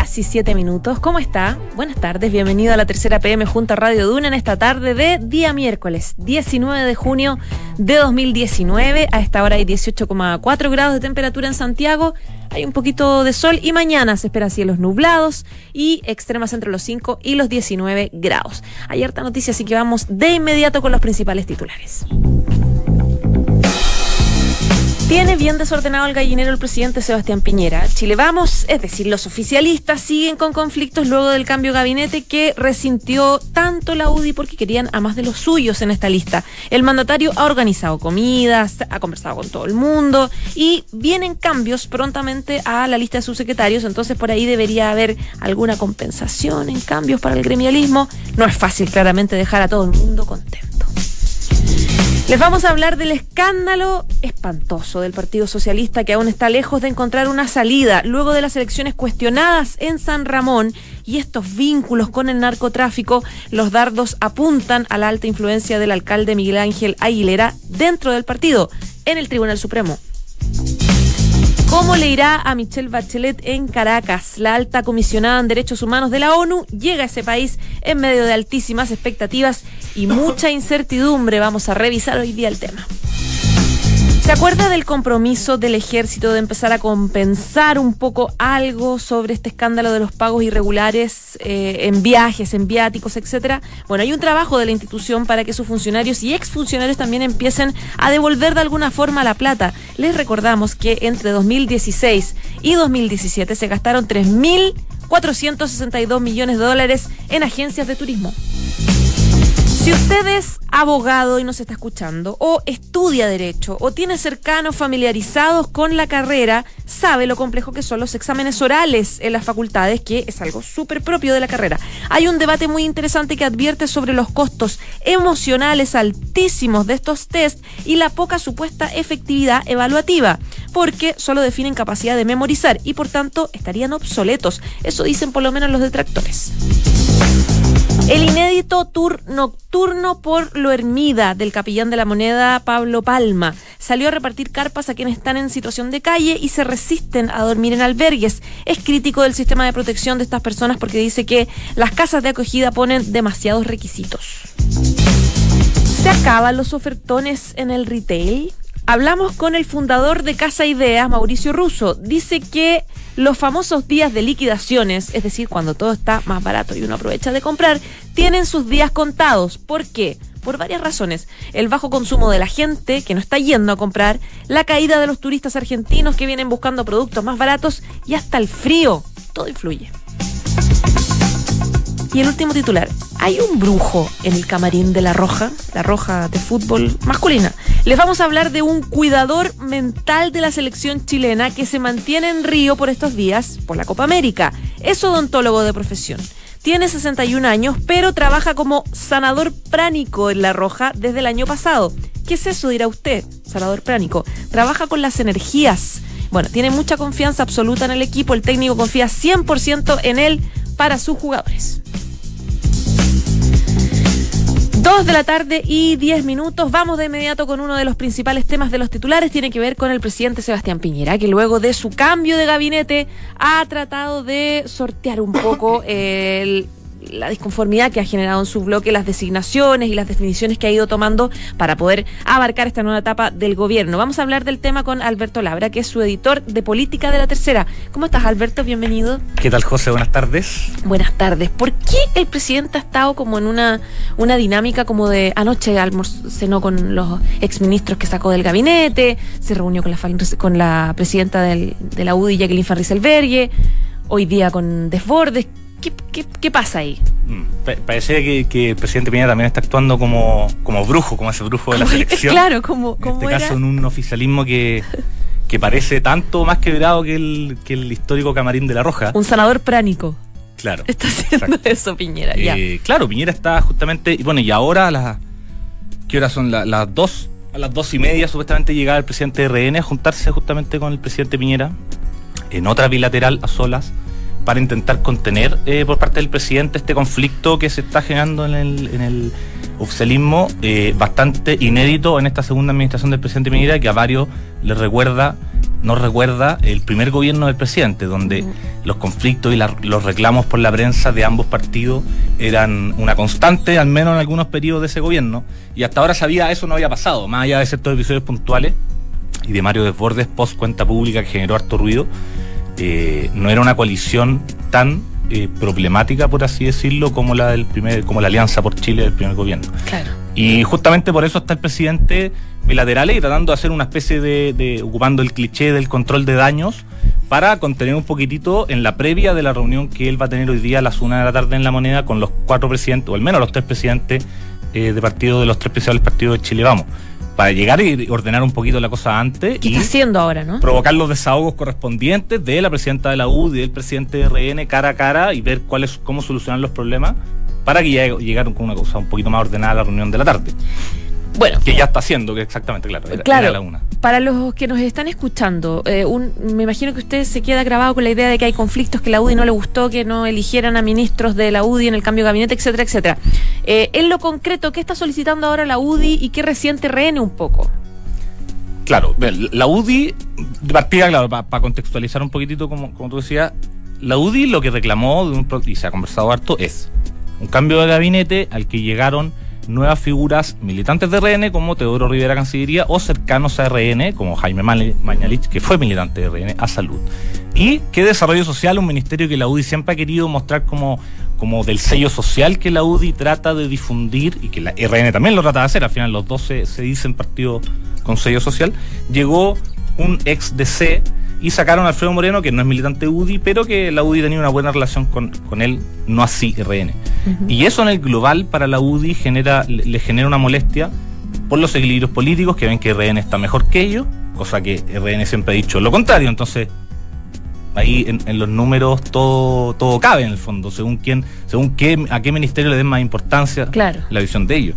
casi siete minutos. ¿Cómo está? Buenas tardes, bienvenido a la tercera PM junto a Radio Duna en esta tarde de día miércoles 19 de junio de 2019. A esta hora hay 18,4 grados de temperatura en Santiago. Hay un poquito de sol y mañana se espera cielos nublados y extremas entre los 5 y los 19 grados. Hay harta noticia, así que vamos de inmediato con los principales titulares. Tiene bien desordenado el gallinero el presidente Sebastián Piñera. Chile Vamos, es decir, los oficialistas siguen con conflictos luego del cambio de gabinete que resintió tanto la UDI porque querían a más de los suyos en esta lista. El mandatario ha organizado comidas, ha conversado con todo el mundo y vienen cambios prontamente a la lista de sus secretarios, entonces por ahí debería haber alguna compensación en cambios para el gremialismo. No es fácil claramente dejar a todo el mundo contento. Les vamos a hablar del escándalo espantoso del Partido Socialista que aún está lejos de encontrar una salida luego de las elecciones cuestionadas en San Ramón y estos vínculos con el narcotráfico, los dardos apuntan a la alta influencia del alcalde Miguel Ángel Aguilera dentro del partido en el Tribunal Supremo. ¿Cómo le irá a Michelle Bachelet en Caracas? La alta comisionada en derechos humanos de la ONU llega a ese país en medio de altísimas expectativas y mucha incertidumbre. Vamos a revisar hoy día el tema. ¿Se acuerda del compromiso del ejército de empezar a compensar un poco algo sobre este escándalo de los pagos irregulares eh, en viajes, en viáticos, etcétera? Bueno, hay un trabajo de la institución para que sus funcionarios y exfuncionarios también empiecen a devolver de alguna forma la plata. Les recordamos que entre 2016 y 2017 se gastaron 3.462 millones de dólares en agencias de turismo. Si usted es abogado y nos está escuchando, o estudia derecho, o tiene cercanos familiarizados con la carrera, sabe lo complejo que son los exámenes orales en las facultades, que es algo súper propio de la carrera. Hay un debate muy interesante que advierte sobre los costos emocionales altísimos de estos test y la poca supuesta efectividad evaluativa, porque solo definen capacidad de memorizar y por tanto estarían obsoletos. Eso dicen por lo menos los detractores. El inédito tour nocturno por lo Hermida del capellán de la moneda Pablo Palma salió a repartir carpas a quienes están en situación de calle y se resisten a dormir en albergues. Es crítico del sistema de protección de estas personas porque dice que las casas de acogida ponen demasiados requisitos. ¿Se acaban los ofertones en el retail? Hablamos con el fundador de Casa Ideas, Mauricio Russo. Dice que los famosos días de liquidaciones, es decir, cuando todo está más barato y uno aprovecha de comprar, tienen sus días contados. ¿Por qué? Por varias razones. El bajo consumo de la gente que no está yendo a comprar, la caída de los turistas argentinos que vienen buscando productos más baratos y hasta el frío. Todo influye. Y el último titular. Hay un brujo en el camarín de La Roja, la Roja de fútbol masculina. Les vamos a hablar de un cuidador mental de la selección chilena que se mantiene en Río por estos días por la Copa América. Es odontólogo de profesión. Tiene 61 años, pero trabaja como sanador pránico en La Roja desde el año pasado. ¿Qué es eso, dirá usted? Sanador pránico. Trabaja con las energías. Bueno, tiene mucha confianza absoluta en el equipo. El técnico confía 100% en él para sus jugadores. Dos de la tarde y diez minutos. Vamos de inmediato con uno de los principales temas de los titulares. Tiene que ver con el presidente Sebastián Piñera, que luego de su cambio de gabinete ha tratado de sortear un poco el la disconformidad que ha generado en su bloque, las designaciones y las definiciones que ha ido tomando para poder abarcar esta nueva etapa del gobierno. Vamos a hablar del tema con Alberto Labra, que es su editor de política de la tercera. ¿Cómo estás, Alberto? Bienvenido. ¿Qué tal, José? Buenas tardes. Buenas tardes. ¿Por qué el presidente ha estado como en una, una dinámica como de anoche cenó con los exministros que sacó del gabinete, se reunió con la, con la presidenta del, de la UDI, Jacqueline Farris hoy día con Desbordes? ¿Qué, pasa ahí? Mm, parece que, el presidente Piñera también está actuando como, como brujo, como ese brujo de la selección. Claro, como. En este caso, en un oficialismo que, que parece tanto más quebrado que el, que el histórico camarín de la Roja. Un sanador pránico. Claro. Está haciendo eso, Piñera. Eh, claro, Piñera está justamente. Y bueno, y ahora las. ¿Qué horas son? las dos a las dos y media supuestamente llegaba el presidente de RN a juntarse justamente con el presidente Piñera en otra bilateral a solas para intentar contener eh, por parte del presidente este conflicto que se está generando en el, en el oficialismo, eh, bastante inédito en esta segunda administración del presidente Piñera, que a varios les recuerda, nos recuerda el primer gobierno del presidente, donde los conflictos y los reclamos por la prensa de ambos partidos eran una constante, al menos en algunos periodos de ese gobierno, y hasta ahora sabía eso no había pasado, más allá de ciertos episodios puntuales y de Mario Desbordes post cuenta pública que generó harto ruido eh, no era una coalición tan eh, problemática, por así decirlo, como la del primer, como la Alianza por Chile del primer gobierno. Claro. Y justamente por eso está el presidente bilateral y tratando de hacer una especie de, ocupando el cliché del control de daños para contener un poquitito en la previa de la reunión que él va a tener hoy día a las una de la tarde en la moneda con los cuatro presidentes, o al menos los tres presidentes eh, de partido de los tres principales partidos de Chile Vamos para llegar y ordenar un poquito la cosa antes. ¿Qué está haciendo ahora, no? Provocar los desahogos correspondientes de la presidenta de la UDI y del presidente de RN cara a cara y ver cuáles, cómo solucionar los problemas para que llegue, llegar con una cosa un poquito más ordenada a la reunión de la tarde. Bueno. Que ya está haciendo, que exactamente, claro. claro, la una. Para los que nos están escuchando, eh, me imagino que usted se queda grabado con la idea de que hay conflictos, que la UDI no le gustó, que no eligieran a ministros de la UDI en el cambio de gabinete, etcétera, etcétera. Eh, en lo concreto, ¿qué está solicitando ahora la UDI y qué reciente rehene un poco? Claro, la UDI, de partida, claro, para contextualizar un poquitito, como, como tú decías, la UDI lo que reclamó, de un, y se ha conversado harto, es un cambio de gabinete al que llegaron nuevas figuras militantes de RN como Teodoro Rivera Cancillería o cercanos a RN como Jaime Mañalich, que fue militante de RN, a salud. Y que desarrollo social, un ministerio que la UDI siempre ha querido mostrar como, como del sello social que la UDI trata de difundir y que la RN también lo trata de hacer, al final los dos se, se dicen partido con sello social, llegó un ex DC y sacaron a Alfredo Moreno, que no es militante UDI, pero que la UDI tenía una buena relación con, él, no así RN. Y eso en el global para la UDI genera, le, genera una molestia por los equilibrios políticos, que ven que RN está mejor que ellos, cosa que RN siempre ha dicho lo contrario, entonces ahí en, los números todo, todo cabe en el fondo, según quién, según qué, a qué ministerio le den más importancia la visión de ellos.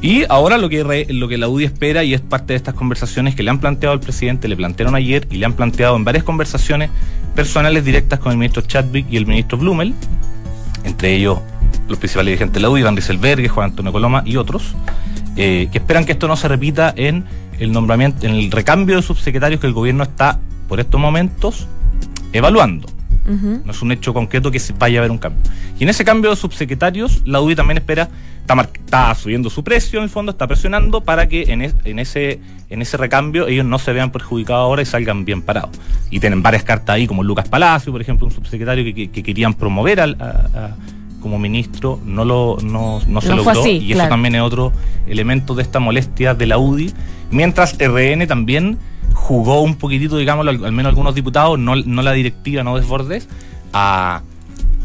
Y ahora lo que, lo que la UDI espera, y es parte de estas conversaciones que le han planteado al presidente, le plantearon ayer y le han planteado en varias conversaciones personales directas con el ministro Chadwick y el ministro Blumel, entre ellos los principales dirigentes de la UDI, Van Rieselberg, Juan Antonio Coloma y otros, eh, que esperan que esto no se repita en el nombramiento, en el recambio de subsecretarios que el gobierno está por estos momentos evaluando. No es un hecho concreto que se vaya a haber un cambio. Y en ese cambio de subsecretarios, la UDI también espera está, subiendo su precio en el fondo, está presionando para que en, en, ese, en ese recambio ellos no se vean perjudicados ahora y salgan bien parados. Y tienen varias cartas ahí, como Lucas Palacio, por ejemplo, un subsecretario que, querían promover al, como ministro, no, lo, no, se logró. y eso también es otro elemento de esta molestia de la UDI. Mientras RN también jugó un poquitito, digamos, al, al menos algunos diputados, no, no la directiva, no desbordes, a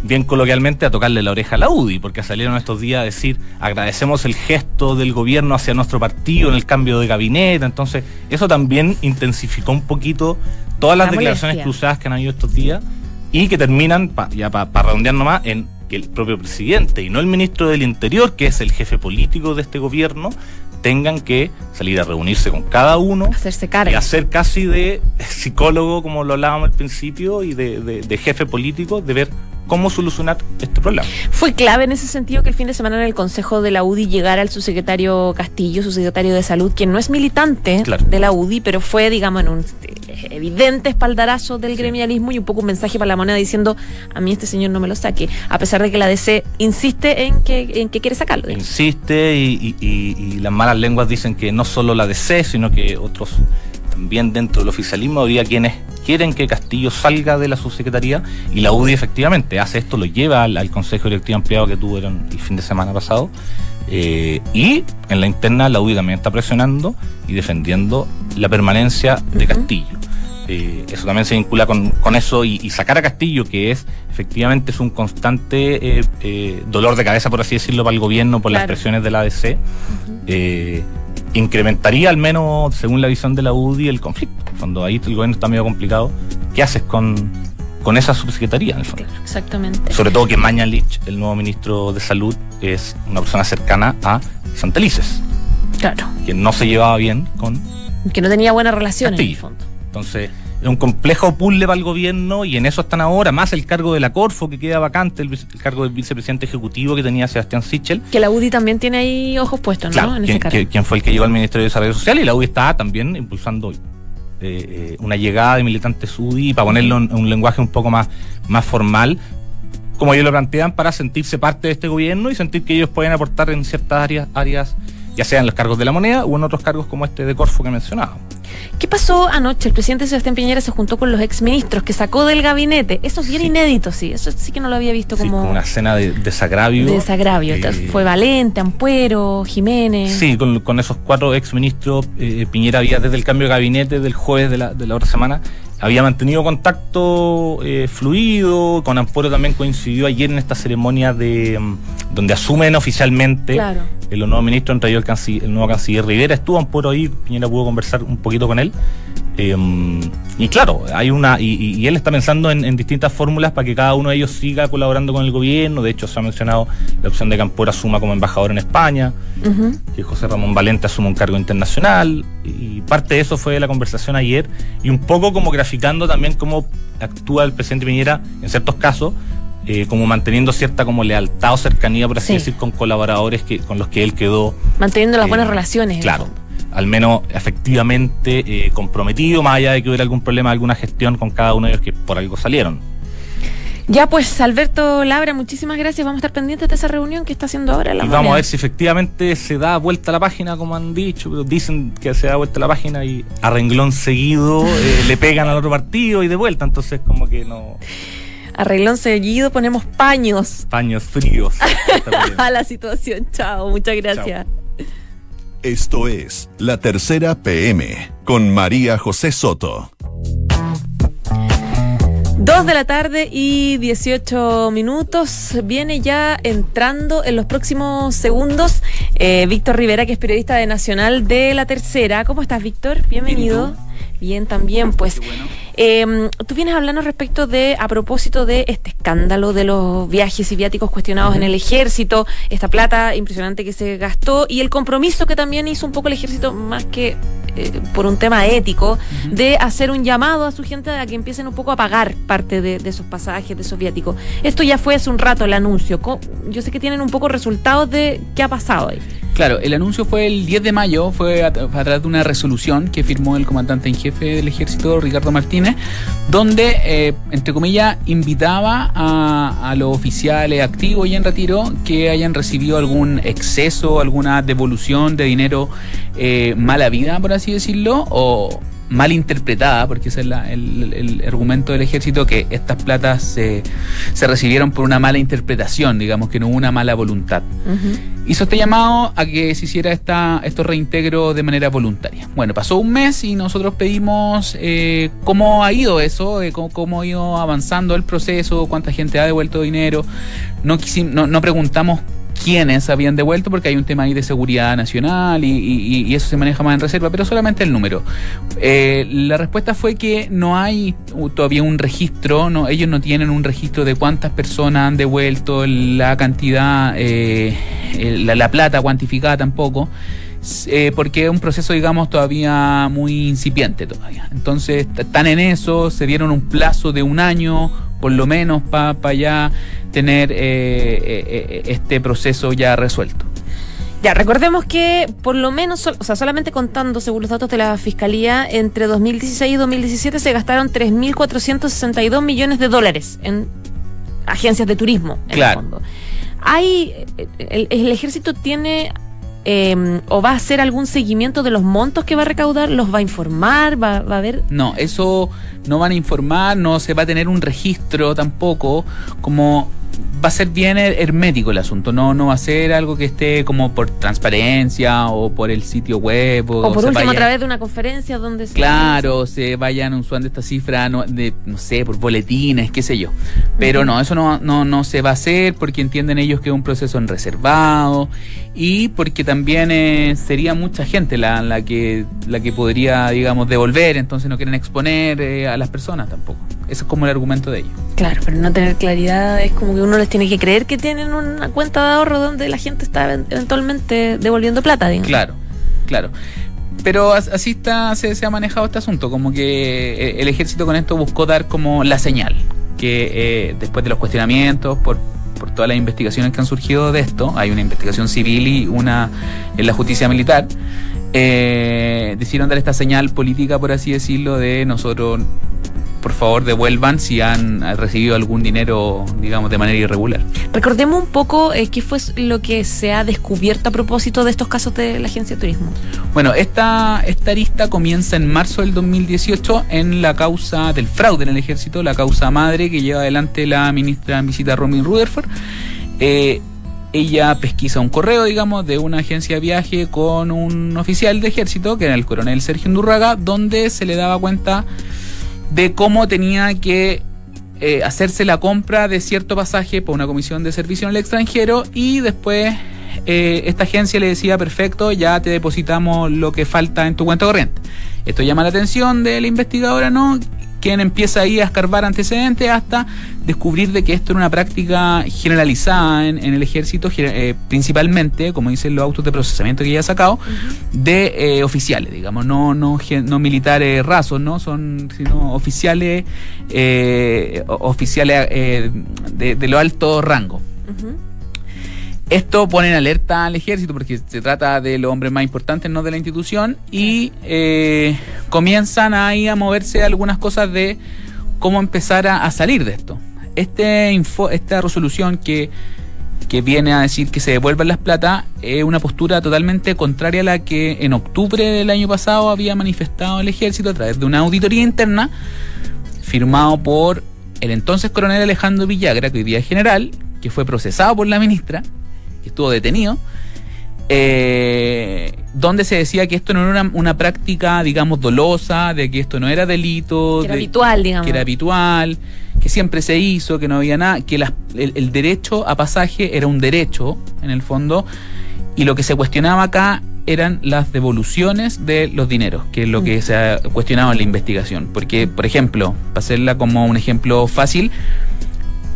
bien coloquialmente, a tocarle la oreja a la UDI, porque salieron estos días a decir agradecemos el gesto del gobierno hacia nuestro partido en el cambio de gabinete. Entonces, eso también intensificó un poquito todas las declaraciones cruzadas que han habido estos días y que terminan, ya para redondear nomás, en que el propio presidente y no el ministro del Interior, que es el jefe político de este gobierno, tengan que salir a reunirse con cada uno Hacerse y hacer casi de psicólogo, como lo hablábamos al principio, y de, de jefe político, de ver cómo solucionar este problema. Fue clave en ese sentido que el fin de semana en el Consejo de la UDI llegara el subsecretario Castillo, subsecretario de Salud, quien no es militante de la UDI, pero fue, digamos, en un evidente espaldarazo del gremialismo y un poco un mensaje para la moneda diciendo a mí este señor no me lo saque, a pesar de que la DC insiste en que, en que quiere sacarlo. Insiste y, y las malas lenguas dicen que no solo la DC, sino que otros también dentro del oficialismo habría quienes quieren que Castillo salga de la subsecretaría y la UDI efectivamente hace esto, lo lleva al, Consejo Directivo Ampliado que tuvieron el fin de semana pasado. Eh, y en la interna la UDI también está presionando y defendiendo la permanencia de Castillo. Eh, eso también se vincula con, eso y, sacar a Castillo, que es efectivamente es un constante eh, dolor de cabeza, por así decirlo, para el gobierno por las presiones de la ADC incrementaría al menos, según la visión de la UDI, el conflicto. Cuando ahí el gobierno está medio complicado, ¿qué haces con, con esa subsecretaría en el fondo? exactamente. Sobre todo que Mañalich, el nuevo ministro de Salud, es una persona cercana a Santelices. Claro. que no se llevaba bien con Que no tenía buena relación en el fondo. Entonces, es un complejo puzzle para el gobierno y en eso están ahora, más el cargo de la Corfo que queda vacante, el, cargo del vicepresidente ejecutivo que tenía Sebastián Sichel. Que la UDI también tiene ahí ojos puestos, ¿no? Claro, en ese quien, cargo. que- quien fue el que llegó al Ministerio de Desarrollo Social y la UDI está también impulsando hoy. eh, eh, una llegada de militantes UDI para ponerlo en un lenguaje un poco más, más formal, como ellos lo plantean, para sentirse parte de este gobierno y sentir que ellos pueden aportar en ciertas áreas, áreas ya sean los cargos de la moneda o en otros cargos como este de Corfo que mencionaba. ¿Qué pasó anoche? El presidente Sebastián Piñera se juntó con los exministros que sacó del gabinete. Eso es bien Sí. inédito, sí. Eso sí que no lo había visto Sí, como como una escena de desagravio. de desagravio. Eh, Fue Valente, Ampuero, Jiménez. Sí, con, con esos cuatro exministros, eh, Piñera había desde el cambio de gabinete del jueves de la, de la otra semana, había mantenido contacto eh, fluido, con Ampuero también coincidió ayer en esta ceremonia de mm, donde asumen oficialmente Claro. el nuevo ministro, entre ellos el, el nuevo canciller Rivera, estuvo Ampuero ahí, Piñera pudo conversar un poquito con él. Eh, y claro, hay una y, y- él está pensando en, en distintas fórmulas para que cada uno de ellos siga colaborando con el gobierno. De hecho, se ha mencionado la opción de que Ampuero asuma como embajador en España que José Ramón Valente asume un cargo internacional y parte de eso fue la conversación ayer y un poco como graficando también cómo actúa el presidente Piñera en ciertos casos eh, como manteniendo cierta como lealtad o cercanía por así Sí. decir con colaboradores que con los que él quedó Manteniendo las eh, buenas relaciones. claro. Al menos efectivamente eh, comprometido más allá de que hubiera algún problema alguna gestión con cada uno de ellos que por algo salieron Ya pues, Alberto Labra, muchísimas gracias. Vamos a estar pendientes de esa reunión que está haciendo ahora la y vamos a ver si efectivamente se da vuelta a la página, como han dicho, pero dicen que se da vuelta a la página y a renglón seguido eh, le pegan al otro partido y de vuelta, entonces como que no... Arreglón seguido, ponemos paños Paños fríos. A la situación. Chao, muchas gracias. Esto es La Tercera PM con María José Soto. Dos de la tarde y 18 minutos. Viene ya entrando en los próximos segundos eh, Víctor Rivera, que es periodista de Nacional de La Tercera. ¿Cómo estás, Víctor? Bienvenido. Bien, también, pues. Eh, tú vienes hablando respecto de, a propósito de este escándalo de los viajes y viáticos cuestionados en el ejército, esta plata impresionante que se gastó y el compromiso que también hizo un poco el ejército, más que eh, por un tema ético, de hacer un llamado a su gente a que empiecen un poco a pagar parte de, de esos pasajes, de esos viáticos. Esto ya fue hace un rato el anuncio. Yo sé que tienen un poco resultados de qué ha pasado ahí. Claro, el anuncio fue el 10 de mayo, fue a, través de una resolución que firmó el comandante en jefe del ejército, Ricardo Martínez, donde, eh, entre comillas, invitaba a, a los oficiales activos y en retiro que hayan recibido algún exceso, alguna devolución de dinero eh, mala vida, por así decirlo, o mal interpretada, porque ese es la- el, el argumento del ejército, que estas platas se, se recibieron por una mala interpretación, digamos que no hubo una mala voluntad hizo este llamado a que se hiciera esta, estos reintegros de manera voluntaria. Bueno, pasó un mes y nosotros pedimos eh, cómo ha ido eso, eh, cómo, cómo ha ido avanzando el proceso, cuánta gente ha devuelto dinero. No, quisim- no, no preguntamos quiénes habían devuelto porque hay un tema ahí de seguridad nacional y, y- y eso se maneja más en reserva, pero solamente el número. Eh, la respuesta fue que no hay todavía un registro, no, ellos no tienen un registro de cuántas personas han devuelto, la cantidad, eh, la, la plata cuantificada tampoco. eh, porque es un proceso, digamos, todavía muy incipiente todavía. Entonces, están en eso, se dieron un plazo de un año, por lo menos, para ya tener eh, eh, eh, este proceso ya resuelto. Ya, recordemos que por lo menos, o sea, solamente contando, según los datos de la Fiscalía, entre 2016 y 2017 se gastaron 3.462 millones de dólares en agencias de turismo, en Claro. el fondo. Hay, el, el ejército tiene eh, o va a hacer algún seguimiento de los montos que va a recaudar, los va a informar, va, va a haber... No, eso no van a informar, no se va a tener un registro tampoco, como va a ser bien her- hermético el asunto, no, no va a ser algo que esté como por transparencia o por el sitio web o, O por último, a través de una conferencia donde se... Claro, se vayan usando esta cifra, no, de, no sé, por boletines, qué sé yo. Pero no, eso no, no, no se va a hacer porque entienden ellos que es un proceso en reservado y porque también eh, sería mucha gente la, la, que, la que podría, digamos, devolver, entonces no quieren exponer eh, a las personas tampoco. Ese es como el argumento de ellos. Claro, pero no tener claridad es como que uno les tiene que creer que tienen una cuenta de ahorro donde la gente está event- eventualmente devolviendo plata, digamos. Claro. Claro. Pero as- así está, se, se ha manejado este asunto, como que eh, el ejército con esto buscó dar como la señal, que eh, después de los cuestionamientos, por, por todas las investigaciones que han surgido de esto, hay una investigación civil y una en la justicia militar, eh, decidieron dar esta señal política, por así decirlo, de nosotros, por favor, devuelvan si han recibido algún dinero, digamos, de manera irregular. Recordemos un poco eh, qué fue lo que se ha descubierto a propósito de estos casos de la Agencia de Turismo. Bueno, esta, esta arista comienza en marzo del 2018 en la causa del fraude en el ejército, la causa madre que lleva adelante la ministra en visita Robin Rutherford. Eh, ella pesquisa un correo, digamos, de una agencia de viaje con un oficial de ejército, que era el coronel Sergio Undurraga, donde se le daba cuenta de cómo tenía que eh, hacerse la compra de cierto pasaje por una comisión de servicio en el extranjero y después eh, esta agencia le decía, perfecto, ya te depositamos lo que falta en tu cuenta corriente. Esto llama la atención de la investigadora, ¿no? Quien empieza ahí a escarbar antecedentes hasta descubrir de que esto era una práctica generalizada en, en el ejército, eh, principalmente, como dicen los autos de procesamiento que ya ha sacado, de eh, oficiales, digamos, no, no, no militares rasos, ¿no? Son sino oficiales, eh, oficiales de, de lo alto rango. Ujú. Esto pone en alerta al ejército porque se trata de los hombres más importantes no de la institución y eh, comienzan ahí a moverse algunas cosas de cómo empezar a, salir de esto. Este esta resolución que, que viene a decir que se devuelvan las plata es una postura totalmente contraria a la que en octubre del año pasado había manifestado el ejército a través de una auditoría interna firmado por el entonces coronel Alejandro Villagra, que hoy día es general, que fue procesado por la ministra, que estuvo detenido, eh, donde se decía que esto no era una, una práctica, digamos, dolosa, de que esto no era delito, Que era de- habitual, digamos. que era habitual, que siempre se hizo, que no había nada, que las- el, el derecho a pasaje era un derecho, en el fondo, y lo que se cuestionaba acá eran las devoluciones de los dineros, que es lo que se ha cuestionado en la investigación. Porque, por ejemplo, para hacerla como un ejemplo fácil,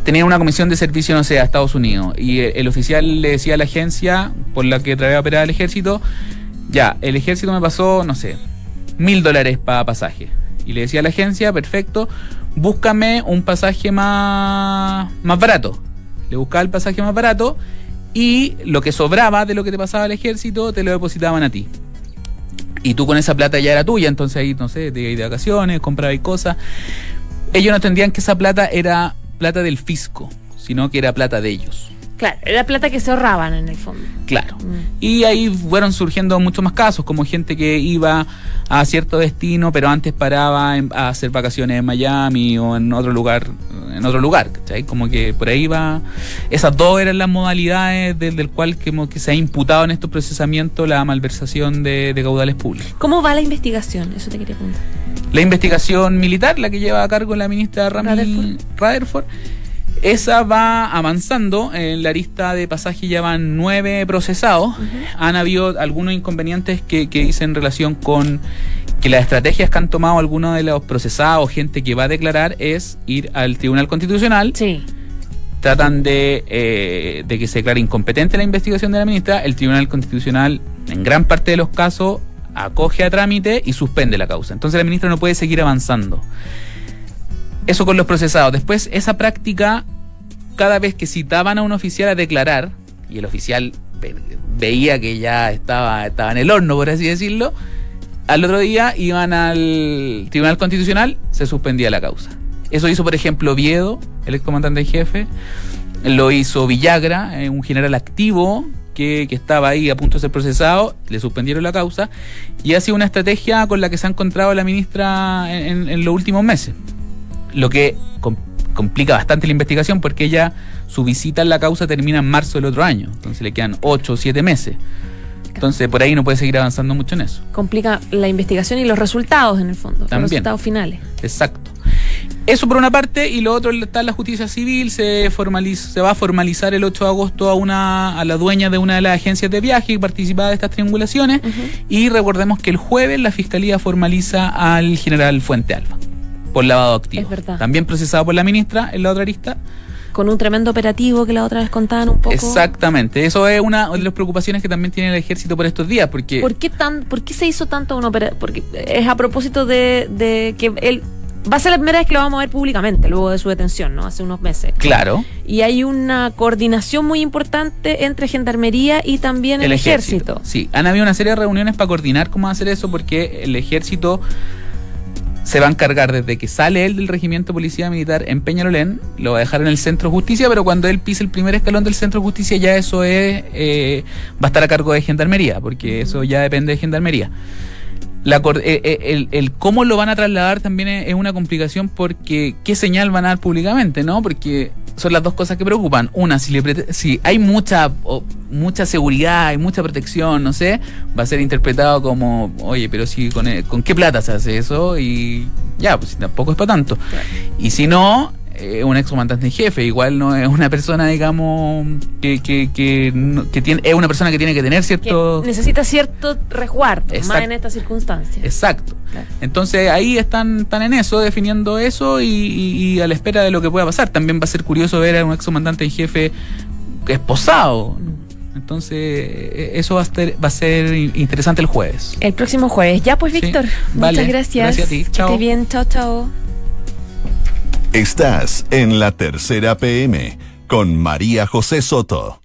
tenía una comisión de servicio, no sé, a Estados Unidos, y el, el oficial le decía a la agencia por la que traía a operar el ejército, ya, el ejército me pasó, no sé, mil dólares para pasaje. Y le decía a la agencia, perfecto, búscame un pasaje más, más barato. Le buscaba el pasaje más barato y lo que sobraba de lo que te pasaba al ejército te lo depositaban a ti. Y tú con esa plata ya era tuya, entonces ahí, no sé, te ibas de vacaciones, comprabas cosas. Ellos no entendían que esa plata era plata del fisco, sino que era plata de ellos. Claro, era plata que se ahorraban en el fondo. Claro. Mm. Y ahí fueron surgiendo muchos más casos, como gente que iba a cierto destino, pero antes paraba en- a hacer vacaciones en Miami o en otro lugar, en otro lugar, ¿cachai? Como que por ahí va. Esas dos eran las modalidades del, del cual que se ha imputado en estos procesamientos la malversación de, de caudales públicos. ¿Cómo va la investigación? Eso te quería preguntar. La investigación militar, la que lleva a cargo la ministra Rami Rutherford. Rutherford, esa va avanzando. En la lista de pasaje ya van nueve procesados. Han habido algunos inconvenientes que, que dicen relación con que las estrategias que han tomado algunos de los procesados, gente que va a declarar, es ir al Tribunal Constitucional. Sí. Tratan de, eh, de que se declare incompetente la investigación de la ministra. El Tribunal Constitucional, en gran parte de los casos, acoge a trámite y suspende la causa. Entonces la ministra no puede seguir avanzando. Eso con los procesados. Después, esa práctica, cada vez que citaban a un oficial a declarar, y el oficial ve- veía que ya estaba, estaba en el horno, por así decirlo, al otro día iban al Tribunal Constitucional, se suspendía la causa. Eso hizo, por ejemplo, Viedo, el excomandante en jefe, lo hizo Villagra, eh, un general activo que, que estaba ahí a punto de ser procesado, le suspendieron la causa, y ha sido una estrategia con la que se ha encontrado la ministra en, en- en los últimos meses. Lo que com- complica bastante la investigación porque ella, su visita en la causa termina en marzo del otro año, entonces le quedan 8 o 7 meses. Entonces por ahí no puede seguir avanzando mucho en eso. Complica la investigación y los resultados en el fondo. También. Los resultados finales. Exacto. Eso por una parte, y lo otro está la justicia civil, se formaliza, se va a formalizar el 8 de agosto a una, a la dueña de una de las agencias de viaje que participaba de estas triangulaciones. Y recordemos que el jueves la fiscalía formaliza al general Fuente Alba por lavado activo. Es verdad. También procesado por la ministra en la otra arista. con un tremendo operativo que la otra vez contaban un poco. Exactamente, eso es una de las preocupaciones que también tiene el ejército por estos días, porque... ¿Por qué, tan, por qué se hizo tanto un operativo? Porque es a propósito de, de que él va a ser la primera vez que lo vamos a ver públicamente luego de su detención, ¿no? Hace unos meses. Claro. Y hay una coordinación muy importante entre Gendarmería y también el, ejército. Sí, han habido una serie de reuniones para coordinar cómo hacer eso porque el ejército se va a encargar desde que sale él del regimiento de policía militar en Peñalolén, lo va a dejar en el centro de justicia, pero cuando él pise el primer escalón del centro de justicia ya eso es eh, va a estar a cargo de gendarmería, porque eso ya depende de gendarmería. La, eh, eh, el, cómo lo van a trasladar también es, una complicación porque qué señal van a dar públicamente, ¿no? Porque son las dos cosas que preocupan. Una, si, le si hay mucha mucha seguridad y mucha protección, no sé, va a ser interpretado como, oye, pero si con, con qué plata se hace eso y ya, pues tampoco es para tanto. Y si no, es un ex comandante en jefe, igual no es una persona, digamos, que, que, que, tiene, es una persona que tiene que tener cierto... necesita cierto resguardo, más en estas circunstancias. Exacto. Entonces ahí están, están en eso, definiendo eso y, a la espera de lo que pueda pasar. También va a ser curioso ver a un ex comandante en jefe esposado. Mm. Entonces, e, eso va a, ser, va a ser interesante el jueves. El próximo jueves. Ya pues, Víctor. muchas gracias. Gracias a ti. Chao. bien. Chao, chao. Estás en la tercera PM con María José Soto.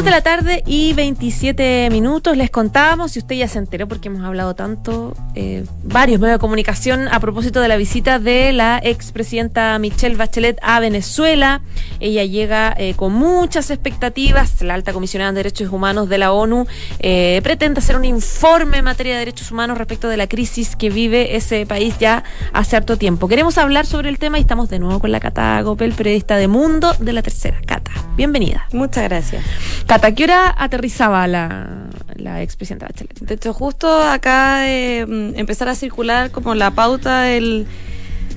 Dos de la tarde y 27 minutos. Les contábamos, si usted ya se enteró porque hemos hablado tanto, eh, varios medios de comunicación a propósito de la visita de la expresidenta Michelle Bachelet a Venezuela. Ella llega eh, con muchas expectativas. La alta comisionada de derechos humanos de la ONU eh, pretende hacer un informe en materia de derechos humanos respecto de la crisis que vive ese país ya hace harto tiempo. Queremos hablar sobre el tema y estamos de nuevo con la Cata Gopel, periodista de Mundo de la Tercera. Cata, bienvenida. Muchas gracias. Cata, ¿qué hora aterrizaba la, la expresidenta Bachelet? De hecho, justo acá mm, empezar a circular como la pauta del,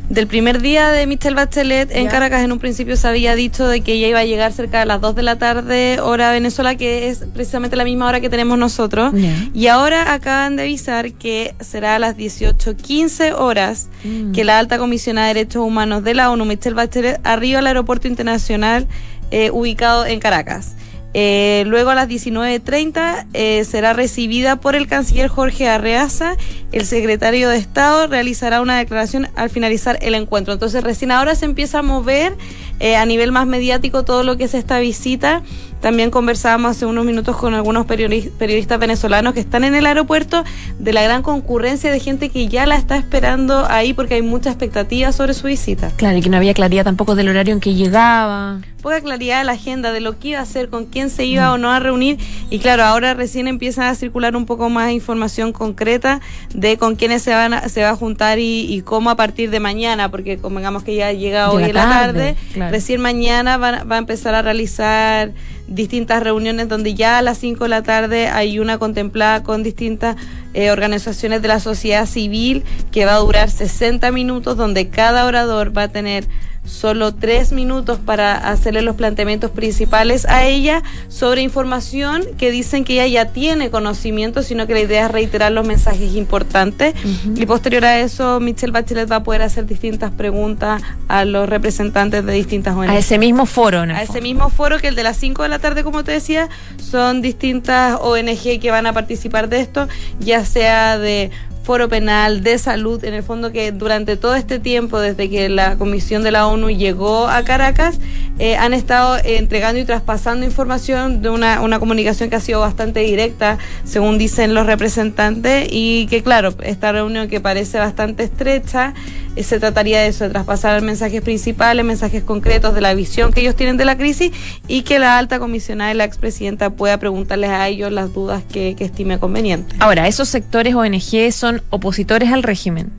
del primer día de Michelle Bachelet en Caracas, en un principio se había dicho de que ella iba a llegar cerca de las 2 de la tarde, hora Venezuela, que es precisamente la misma hora que tenemos nosotros. Y ahora acaban de avisar que será a las 18.15 horas mm. que la alta comisionada de derechos humanos de la ONU, Michelle Bachelet, arriba al aeropuerto internacional eh, ubicado en Caracas. Eh, luego a las 19.30 eh, será recibida por el canciller Jorge Arreaza. El secretario de Estado realizará una declaración al finalizar el encuentro. Entonces recién ahora se empieza a mover eh, a nivel más mediático todo lo que es esta visita. También conversábamos hace unos minutos con algunos periodistas venezolanos que están en el aeropuerto de la gran concurrencia de gente que ya la está esperando ahí porque hay mucha expectativa sobre su visita. Claro, y que no había claridad tampoco del horario en que llegaba. Poca claridad de la agenda, de lo que iba a hacer, con quién se iba o no a reunir. Y claro, ahora recién empieza a circular un poco más información concreta de con quiénes se, van se va a juntar y, cómo a partir de mañana, porque convengamos que ya llega hoy en la tarde, recién mañana va, va a empezar a realizar distintas reuniones donde ya a las 5 de la tarde hay una contemplada con distintas eh, organizaciones de la sociedad civil que va a durar 60 minutos donde cada orador va a tener solo tres minutos para hacerle los planteamientos principales a ella sobre información que dicen que ella ya tiene conocimiento, sino que la idea es reiterar los mensajes importantes. Y posterior a eso, Michelle Bachelet va a poder hacer distintas preguntas a los representantes de distintas ONG. A ese mismo foro, A ese mismo foro que el de las 5 de la tarde, como te decía, son distintas ONG que van a participar de esto, ya sea de foro penal, de salud, en el fondo que durante todo este tiempo, desde que la Comisión de la ONU llegó a Caracas, eh, han estado entregando y traspasando información de una, una comunicación que ha sido bastante directa, según dicen los representantes, y que claro, esta reunión que parece bastante estrecha, eh, se trataría de eso, de traspasar mensajes principales, mensajes concretos de la visión que ellos tienen de la crisis y que la alta comisionada y la expresidenta pueda preguntarles a ellos las dudas que, que estime conveniente. Ahora, esos sectores ONG son opositores al régimen.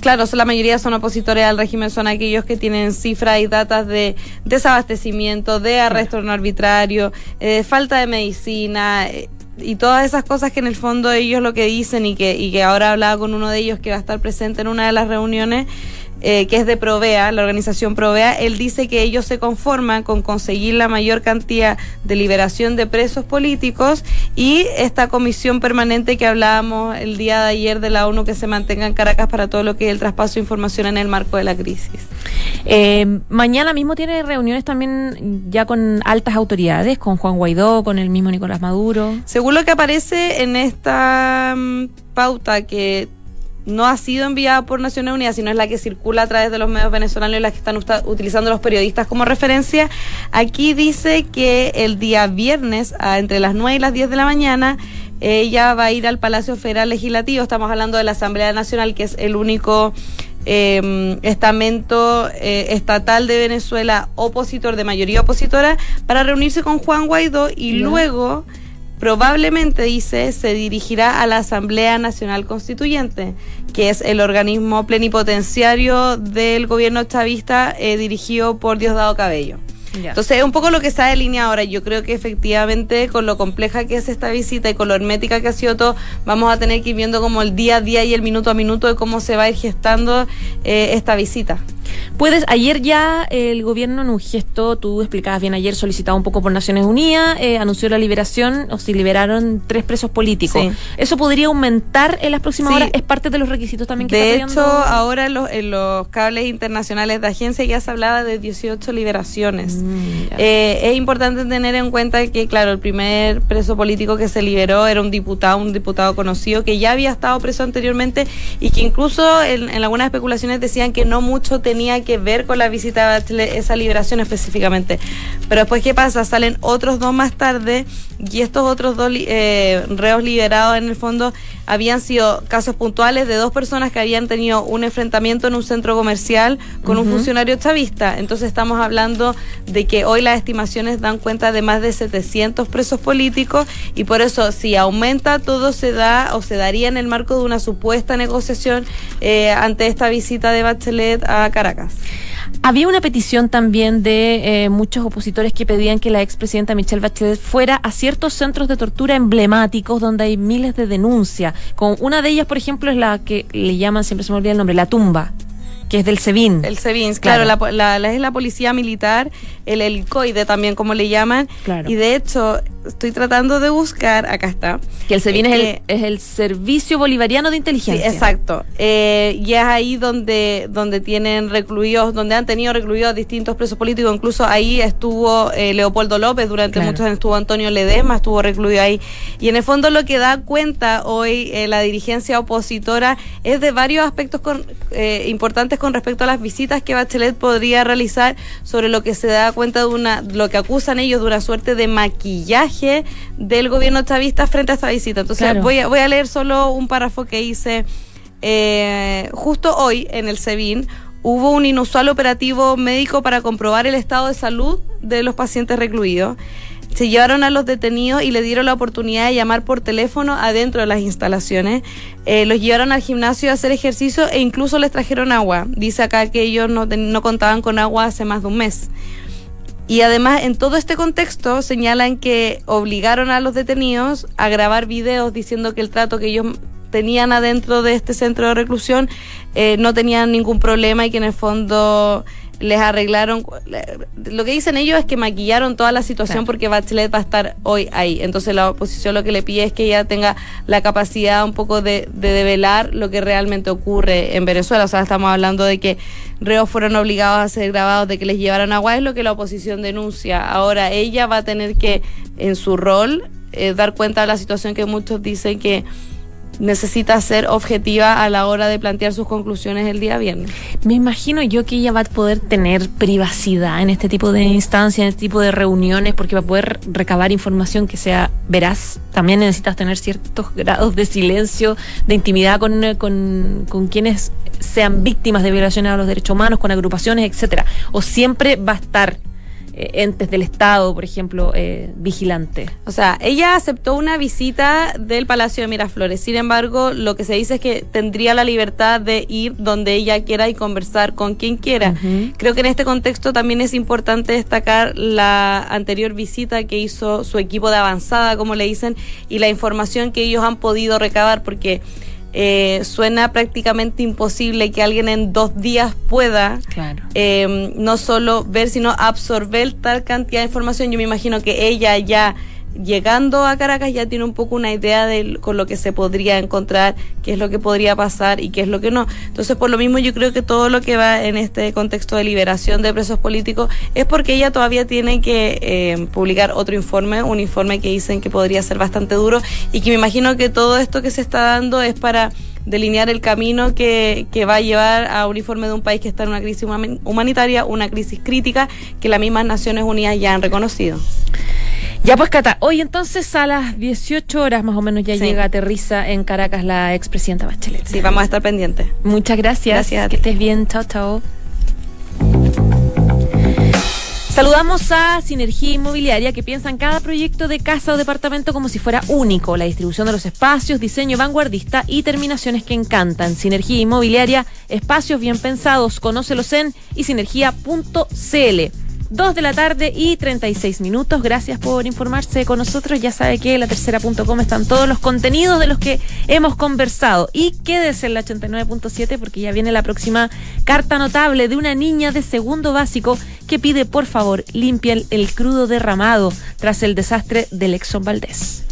Claro, la mayoría son opositores al régimen, son aquellos que tienen cifras y datas de desabastecimiento, de arresto no arbitrario, eh, falta de medicina, eh, y todas esas cosas que en el fondo ellos lo que dicen y que, y que ahora hablaba con uno de ellos que va a estar presente en una de las reuniones, eh, que es de Provea, la organización Provea, él dice que ellos se conforman con conseguir la mayor cantidad de liberación de presos políticos y esta comisión permanente que hablábamos el día de ayer de la ONU que se mantenga en Caracas para todo lo que es el traspaso de información en el marco de la crisis. Eh, mañana mismo tiene reuniones también ya con altas autoridades, con Juan Guaidó, con el mismo Nicolás Maduro. Según lo que aparece en esta mm, pauta que no ha sido enviada por Naciones Unidas, sino es la que circula a través de los medios venezolanos y las que están utilizando los periodistas como referencia. Aquí dice que el día viernes, entre las 9 y las 10 de la mañana, ella va a ir al Palacio Federal Legislativo. Estamos hablando de la Asamblea Nacional, que es el único eh, estamento eh, estatal de Venezuela opositor, de mayoría opositora, para reunirse con Juan Guaidó y luego probablemente, dice, se dirigirá a la Asamblea Nacional Constituyente, que es el organismo plenipotenciario del gobierno chavista eh, dirigido por Diosdado Cabello. Entonces, es un poco lo que está de línea ahora. Yo creo que efectivamente, con lo compleja que es esta visita y con lo hermética que ha sido todo, vamos a tener que ir viendo como el día a día y el minuto a minuto de cómo se va a ir gestando eh, esta visita. Puedes, ayer ya el gobierno en un gesto, tú explicabas bien ayer, solicitado un poco por Naciones Unidas, eh, anunció la liberación, o si liberaron tres presos políticos. ¿Eso podría aumentar en las próximas horas? ¿Es parte de los requisitos también que De hecho, ahora en los, en los, cables internacionales de agencia ya se hablaba de 18 liberaciones. Mm, eh, es importante tener en cuenta que, claro, el primer preso político que se liberó era un diputado, un diputado conocido que ya había estado preso anteriormente y que incluso en, en algunas especulaciones decían que no mucho tenía que ver con la visita de esa liberación específicamente. Pero después, ¿qué pasa? Salen otros dos más tarde y estos otros dos eh, reos liberados en el fondo habían sido casos puntuales de dos personas que habían tenido un enfrentamiento en un centro comercial con un funcionario chavista. Entonces estamos hablando de que hoy las estimaciones dan cuenta de más de 700 presos políticos y por eso si aumenta todo se da o se daría en el marco de una supuesta negociación eh, ante esta visita de Bachelet a Caracas. Había una petición también de eh, muchos opositores que pedían que la expresidenta Michelle Bachelet fuera a ciertos centros de tortura emblemáticos donde hay miles de denuncias. Con una de ellas, por ejemplo, es la que le llaman, siempre se me olvida el nombre, la tumba que es del SEBIN. El SEBIN, claro, La, es la policía militar, el helicoide también, como le llaman. Y de hecho, estoy tratando de buscar, acá está. Que el SEBIN es, el, es el Servicio Bolivariano de Inteligencia. exacto. Eh, y es ahí donde, donde tienen recluidos, donde han tenido recluidos distintos presos políticos. Incluso ahí estuvo eh, Leopoldo López, durante muchos años estuvo Antonio Ledesma, estuvo recluido ahí. Y en el fondo lo que da cuenta hoy eh, la dirigencia opositora es de varios aspectos con, importantes con respecto a las visitas que Bachelet podría realizar sobre lo que se da cuenta de una, lo que acusan ellos de una suerte de maquillaje del gobierno chavista frente a esta visita. Entonces voy, a, voy a leer solo un párrafo que hice eh, justo hoy en el SEBIN. Hubo un inusual operativo médico para comprobar el estado de salud de los pacientes recluidos. Se llevaron a los detenidos y le dieron la oportunidad de llamar por teléfono adentro de las instalaciones. Eh, los llevaron al gimnasio a hacer ejercicio e incluso les trajeron agua. Dice acá que ellos no, no contaban con agua hace más de un mes. Y además, en todo este contexto, señalan que obligaron a los detenidos a grabar videos diciendo que el trato que ellos tenían adentro de este centro de reclusión eh, no tenían ningún problema y que en el fondo les arreglaron. Lo que dicen ellos es que maquillaron toda la situación porque Bachelet va a estar hoy ahí. Entonces la oposición lo que le pide es que ella tenga la capacidad un poco de, de develar lo que realmente ocurre en Venezuela. O sea, estamos hablando de que reos fueron obligados a ser grabados, de que les llevaron agua, es lo que la oposición denuncia. Ahora ella va a tener que, en su rol, eh, dar cuenta de la situación que muchos dicen que necesita ser objetiva a la hora de plantear sus conclusiones el día viernes. Me imagino yo que ella va a poder tener privacidad en este tipo de instancias, en este tipo de reuniones, porque va a poder recabar información que sea veraz. También necesitas tener ciertos grados de silencio, de intimidad con, con, con quienes sean víctimas de violaciones a los derechos humanos, con agrupaciones, etcétera. O siempre va a estar eh, entes del Estado, por ejemplo, eh, vigilante. O sea, ella aceptó una visita del Palacio de Miraflores. Sin embargo, lo que se dice es que tendría la libertad de ir donde ella quiera y conversar con quien quiera. Creo que en este contexto también es importante destacar la anterior visita que hizo su equipo de avanzada, como le dicen, y la información que ellos han podido recabar, porque eh, suena prácticamente imposible que alguien en dos días pueda Claro. eh, no solo ver, sino absorber tal cantidad de información. Yo me imagino que ella ya llegando a Caracas ya tiene un poco una idea de con lo que se podría encontrar, qué es lo que podría pasar y qué es lo que no. Entonces, por lo mismo, yo creo que todo lo que va en este contexto de liberación de presos políticos es porque ella todavía tiene que eh, publicar otro informe, un informe que dicen que podría ser bastante duro y que me imagino que todo esto que se está dando es para delinear el camino que, que va a llevar a un informe de un país que está en una crisis huma- humanitaria, una crisis crítica que las mismas Naciones Unidas ya han reconocido. Ya pues, Cata, hoy entonces a las 18 horas más o menos ya Sí. llega, aterriza en Caracas la expresidenta Bachelet. Sí, vamos a estar pendientes. Muchas gracias. Gracias a Que estés bien. Chao, chao. Saludamos a Sinergia Inmobiliaria que piensa en cada proyecto de casa o departamento como si fuera único. La distribución de los espacios, diseño vanguardista y terminaciones que encantan. Sinergia Inmobiliaria, espacios bien pensados. Conócelos en y sinergia.cl. Dos de la tarde y 36 minutos. Gracias por informarse con nosotros. Ya sabe que en la tercera.com están todos los contenidos de los que hemos conversado. Y quédese en la 89.7 porque ya viene la próxima carta notable de una niña de segundo básico que pide por favor limpien el crudo derramado tras el desastre del Exxon Valdés.